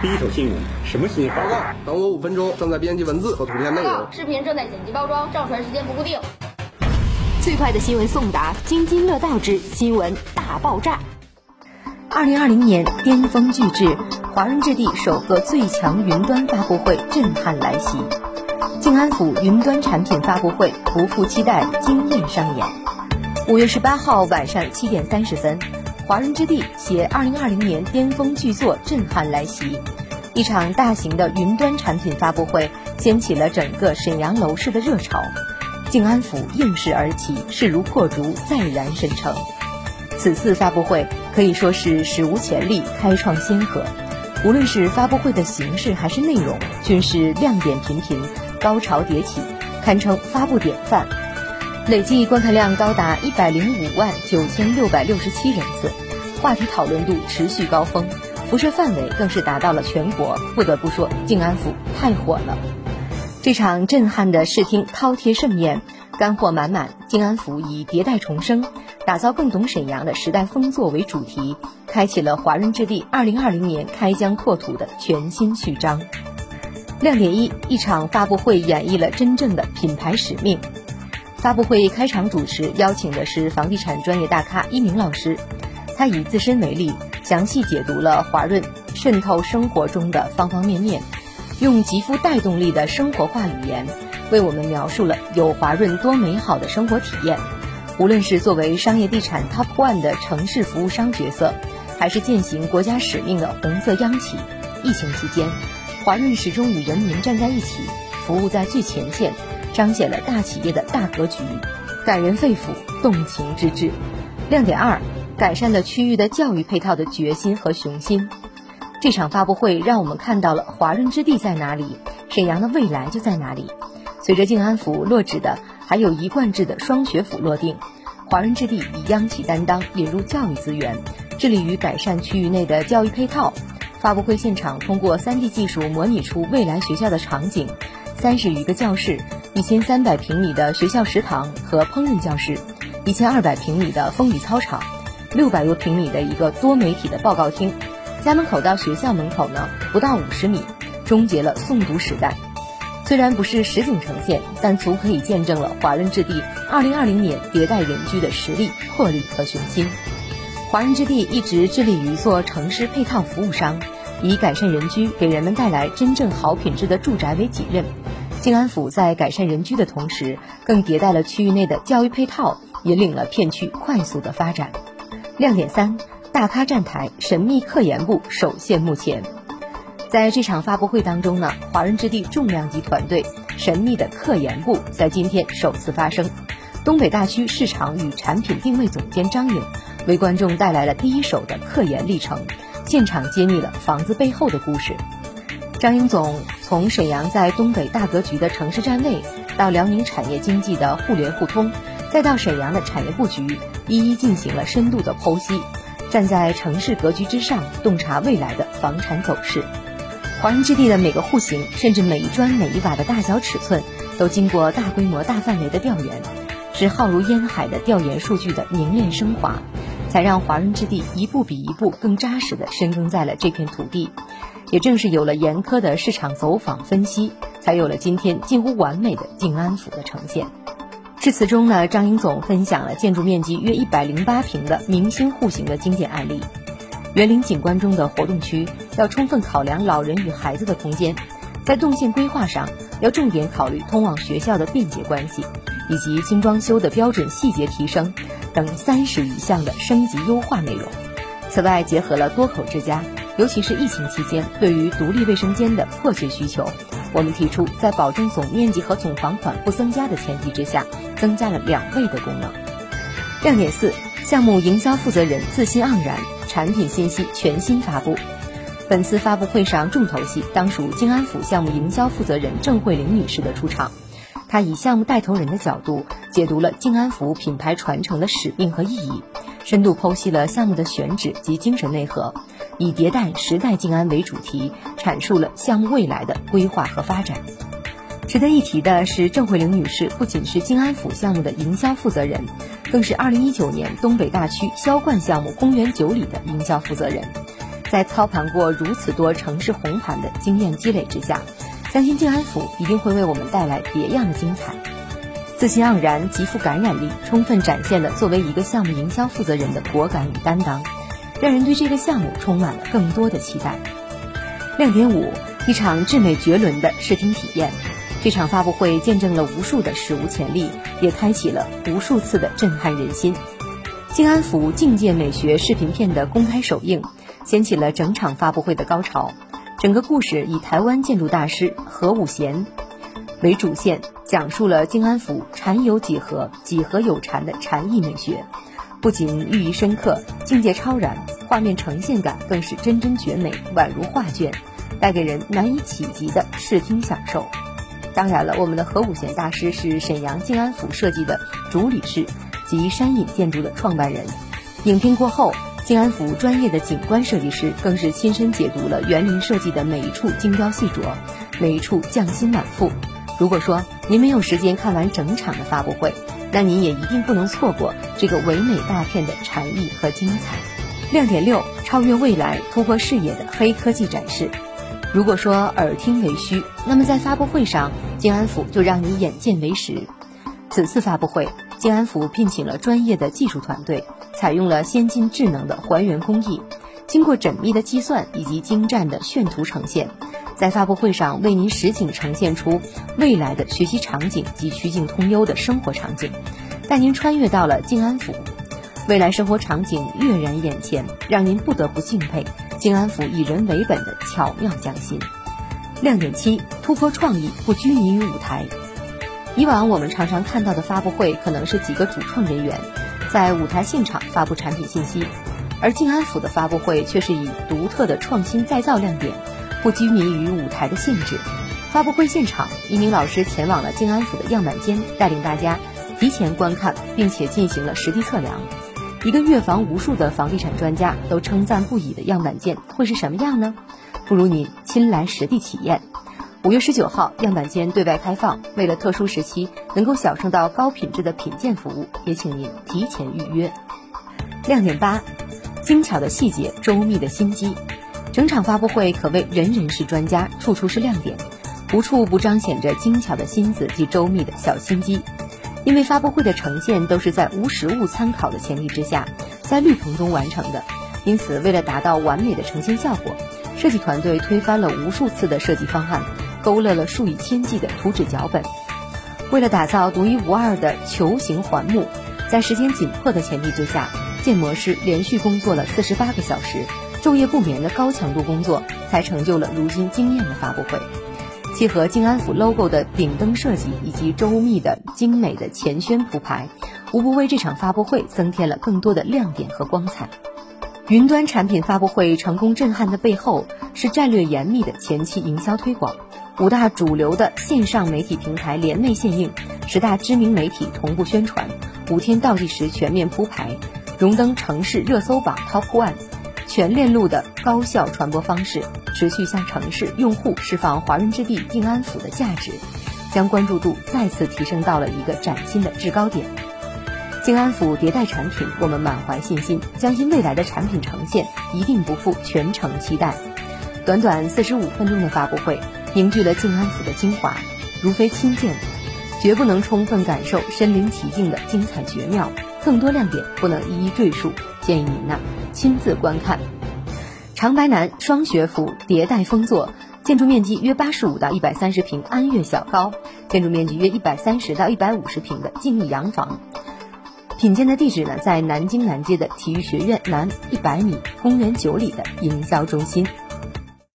第一手新闻，什么新闻？报告，等我五分钟，正在编辑文字和图片内容。视频正在剪辑包装，上传时间不固定。最快的新闻送达，津津乐道之新闻大爆炸。二零二零年巅峰巨制，华润置地首个最强云端发布会震撼来袭，静安府云端产品发布会不负期待，惊艳上演。五月十八号晚上七点三十分。华润之地携二零二零年巅峰巨作震撼来袭，一场大型的云端产品发布会掀起了整个沈阳楼市的热潮。静安府应势而起，势如破竹，再燃沈城。此次发布会可以说是史无前例，开创先河。无论是发布会的形式还是内容，均是亮点频频，高潮迭起，堪称发布典范。累计观看量高达一百零五万九千六百六十七人次，话题讨论度持续高峰，辐射范围更是达到了全国。不得不说，静安府太火了。这场震撼的视听饕餮盛宴，干货满满。静安府以迭代重生，打造更懂沈阳的时代风作为主题，开启了华润置地二零二零年开疆拓土的全新序章。亮点一：一场发布会演绎了真正的品牌使命。发布会开场主持邀请的是房地产专业大咖一鸣老师，他以自身为例，详细解读了华润渗透生活中的方方面面，用极富带动力的生活化语言，为我们描述了有华润多美好的生活体验。无论是作为商业地产 Top One 的城市服务商角色，还是践行国家使命的红色央企，疫情期间，华润始终与人民站在一起，服务在最前线。彰显了大企业的大格局，感人肺腑，动情之至。亮点二，改善了区域的教育配套的决心和雄心。这场发布会让我们看到了华润置地在哪里，沈阳的未来就在哪里。随着静安府落址的，还有一贯制的双学府落定，华润置地以央企担当，引入教育资源，致力于改善区域内的教育配套。发布会现场通过 3D 技术模拟出未来学校的场景，三十余个教室。一千三百平米的学校食堂和烹饪教室，一千二百平米的风雨操场，六百多平米的一个多媒体的报告厅，家门口到学校门口呢不到五十米，终结了诵读时代。虽然不是实景呈现，但足可以见证了华润置地二零二零年迭代人居的实力、魄力和雄心。华润置地一直致力于做城市配套服务商，以改善人居、给人们带来真正好品质的住宅为己任。静安府在改善人居的同时，更迭代了区域内的教育配套，引领了片区快速的发展。亮点三：大咖站台，神秘科研部首现目前。在这场发布会当中呢，华润置地重量级团队神秘的科研部在今天首次发声。东北大区市场与产品定位总监张颖为观众带来了第一手的科研历程，现场揭秘了房子背后的故事。张英总从沈阳在东北大格局的城市站位，到辽宁产业经济的互联互通，再到沈阳的产业布局，一一进行了深度的剖析。站在城市格局之上，洞察未来的房产走势。华润置地的每个户型，甚至每一砖每一瓦的大小尺寸，都经过大规模、大范围的调研，是浩如烟海的调研数据的凝练升华，才让华润置地一步比一步更扎实的深耕在了这片土地。也正是有了严苛的市场走访分析，才有了今天近乎完美的静安府的呈现。致辞中呢，张英总分享了建筑面积约一百零八平的明星户型的经典案例。园林景观中的活动区要充分考量老人与孩子的空间，在动线规划上要重点考虑通往学校的便捷关系，以及精装修的标准细节提升等三十余项的升级优化内容。此外，结合了多口之家。尤其是疫情期间，对于独立卫生间的迫切需求，我们提出在保证总面积和总房款不增加的前提之下，增加了两倍的功能。亮点四：项目营销负责人自信盎然，产品信息全新发布。本次发布会上重头戏当属静安府项目营销负责人郑慧玲女士的出场，她以项目带头人的角度解读了静安府品牌传承的使命和意义，深度剖析了项目的选址及精神内核。以迭代时代静安为主题，阐述了项目未来的规划和发展。值得一提的是，郑慧玲女士不仅是静安府项目的营销负责人，更是2019年东北大区销冠项目公园九里的营销负责人。在操盘过如此多城市红盘的经验积累之下，相信静安府一定会为我们带来别样的精彩。自信盎然、极富感染力，充分展现了作为一个项目营销负责人的果敢与担当，让人对这个项目充满了更多的期待。亮点五：一场至美绝伦的视听体验。这场发布会见证了无数的史无前例，也开启了无数次的震撼人心。静安府境界美学视频片的公开首映，掀起了整场发布会的高潮。整个故事以台湾建筑大师何武贤为主线，讲述了静安府禅有几何、几何有禅的禅意美学，不仅寓意深刻、境界超然，画面呈现感更是真真绝美，宛如画卷，带给人难以企及的视听享受。当然了，我们的何武贤大师是沈阳静安府设计的主理事及山隐建筑的创办人。影片过后，静安府专业的景观设计师更是亲身解读了园林设计的每一处精雕细琢，每一处匠心满腹。如果说您没有时间看完整场的发布会，那您也一定不能错过这个唯美大片的禅意和精彩。亮点六：超越未来、突破视野的黑科技展示。如果说耳听为虚，那么在发布会上，静安府就让你眼见为实。此次发布会，静安府聘请了专业的技术团队，采用了先进智能的还原工艺，经过缜密的计算以及精湛的炫图呈现，在发布会上为您实景呈现出未来的学习场景及曲径通幽的生活场景，带您穿越到了静安府，未来生活场景跃然眼前，让您不得不敬佩。静安府以人为本的巧妙匠心，亮点七：突破创意，不拘泥于舞台。以往我们常常看到的发布会，可能是几个主创人员在舞台现场发布产品信息，而静安府的发布会却是以独特的创新再造亮点，不拘泥于舞台的限制。发布会现场，一名老师前往了静安府的样板间，带领大家提前观看，并且进行了实地测量。一个阅房无数的房地产专家都称赞不已的样板间会是什么样呢？不如您亲来实地体验。五月十九号，样板间对外开放。为了特殊时期能够享受到高品质的品鉴服务，也请您提前预约。亮点八：精巧的细节，周密的心机。整场发布会可谓人人是专家，处处是亮点，无处不彰显着精巧的心思及周密的小心机。因为发布会的呈现都是在无实物参考的前提之下，在绿棚中完成的，因此为了达到完美的呈现效果，设计团队推翻了无数次的设计方案，勾勒了数以千计的图纸脚本。为了打造独一无二的球形环幕，在时间紧迫的前提之下，建模师连续工作了四十八个小时，昼夜不眠的高强度工作，才成就了如今惊艳的发布会。契合静安府 logo 的顶灯设计以及周密的精美的前宣铺排，无不为这场发布会增添了更多的亮点和光彩。云端产品发布会成功震撼的背后，是战略严密的前期营销推广，五大主流的线上媒体平台联袂献映，十大知名媒体同步宣传，五天倒计时全面铺排，荣登城市热搜榜 top one。全链路的高效传播方式，持续向城市用户释放华润置地静安府的价值，将关注度再次提升到了一个崭新的制高点。静安府迭代产品，我们满怀信心，相信未来的产品呈现一定不负全程期待。短短四十五分钟的发布会，凝聚了静安府的精华，如非亲见，绝不能充分感受身临其境的精彩绝妙。更多亮点不能一一赘述，建议您呐亲自观看。长白南双学府迭代封作，建筑面积约八十五到一百三十平安岳小高，建筑面积约一百三十到一百五十平的静逸洋房。品鉴的地址呢，在南京南街的体育学院南一百米，公园九里的营销中心。